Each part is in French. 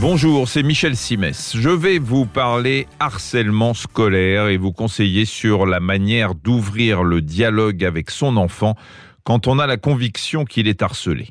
Bonjour, c'est Michel Simès. Je vais vous parler harcèlement scolaire et vous conseiller sur la manière d'ouvrir le dialogue avec son enfant quand on a la conviction qu'il est harcelé.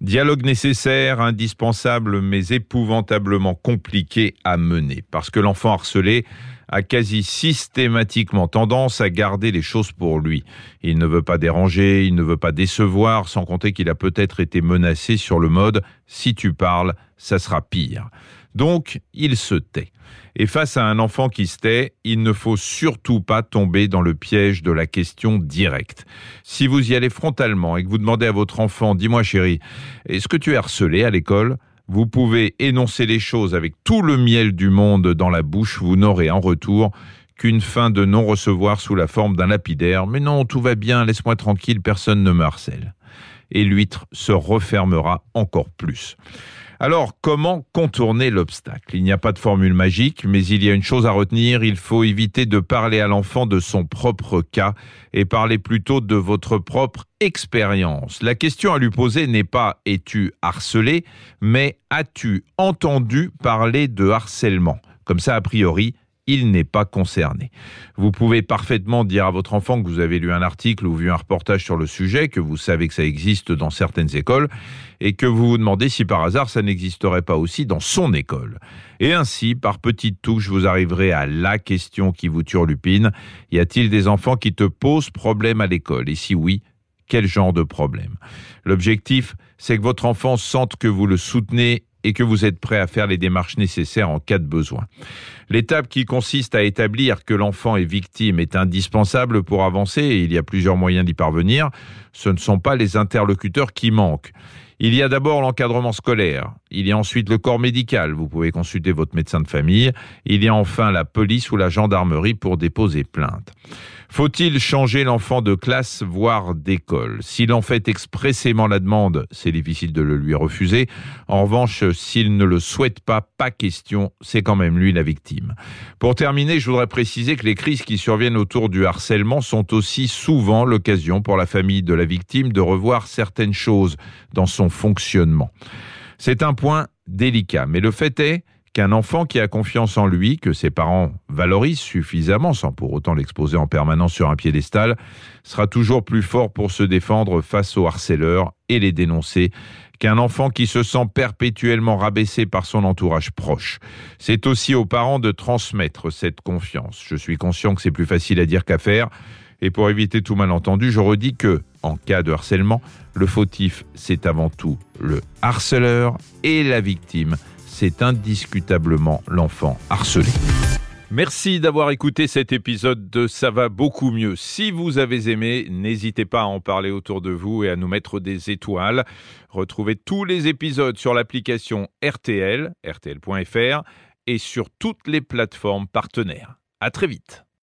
Dialogue nécessaire, indispensable, mais épouvantablement compliqué à mener, parce que l'enfant harcelé a quasi systématiquement tendance à garder les choses pour lui. Il ne veut pas déranger, il ne veut pas décevoir, sans compter qu'il a peut-être été menacé sur le mode ⁇ si tu parles, ça sera pire ⁇ donc, il se tait. Et face à un enfant qui se tait, il ne faut surtout pas tomber dans le piège de la question directe. Si vous y allez frontalement et que vous demandez à votre enfant, dis-moi chérie, est-ce que tu es harcelé à l'école? Vous pouvez énoncer les choses avec tout le miel du monde dans la bouche, vous n'aurez en retour qu'une fin de non-recevoir sous la forme d'un lapidaire. Mais non, tout va bien, laisse-moi tranquille, personne ne me harcèle. Et l'huître se refermera encore plus. Alors, comment contourner l'obstacle? Il n'y a pas de formule magique, mais il y a une chose à retenir, il faut éviter de parler à l'enfant de son propre cas et parler plutôt de votre propre expérience. La question à lui poser n'est pas es-tu harcelé, mais as-tu entendu parler de harcèlement? Comme ça, a priori, il n'est pas concerné. Vous pouvez parfaitement dire à votre enfant que vous avez lu un article ou vu un reportage sur le sujet, que vous savez que ça existe dans certaines écoles, et que vous vous demandez si par hasard ça n'existerait pas aussi dans son école. Et ainsi, par petites touches, vous arriverez à la question qui vous turlupine. Y a-t-il des enfants qui te posent problème à l'école? Et si oui, quel genre de problème? L'objectif, c'est que votre enfant sente que vous le soutenez et que vous êtes prêt à faire les démarches nécessaires en cas de besoin. L'étape qui consiste à établir que l'enfant est victime est indispensable pour avancer et il y a plusieurs moyens d'y parvenir. Ce ne sont pas les interlocuteurs qui manquent. Il y a d'abord l'encadrement scolaire, il y a ensuite le corps médical, vous pouvez consulter votre médecin de famille, il y a enfin la police ou la gendarmerie pour déposer plainte. Faut-il changer l'enfant de classe, voire d'école? S'il en fait expressément la demande, c'est difficile de le lui refuser. En revanche, s'il ne le souhaite pas, pas question, c'est quand même lui la victime. Pour terminer, je voudrais préciser que les crises qui surviennent autour du harcèlement sont aussi souvent l'occasion pour la famille de la victime de revoir certaines choses dans son fonctionnement. C'est un point délicat, mais le fait est qu'un enfant qui a confiance en lui, que ses parents valorisent suffisamment, sans pour autant l'exposer en permanence sur un piédestal, sera toujours plus fort pour se défendre face aux harceleurs et les dénoncer qu'un enfant qui se sent perpétuellement rabaissé par son entourage proche. C'est aussi aux parents de transmettre cette confiance. Je suis conscient que c'est plus facile à dire qu'à faire, et pour éviter tout malentendu, je redis que, en cas de harcèlement, le fautif, c'est avant tout le harceleur et la victime, c'est indiscutablement l'enfant harcelé. Merci d'avoir écouté cet épisode de Ça va beaucoup mieux. Si vous avez aimé, n'hésitez pas à en parler autour de vous et à nous mettre des étoiles. Retrouvez tous les épisodes sur l'application RTL, rtl.fr et sur toutes les plateformes partenaires. À très vite.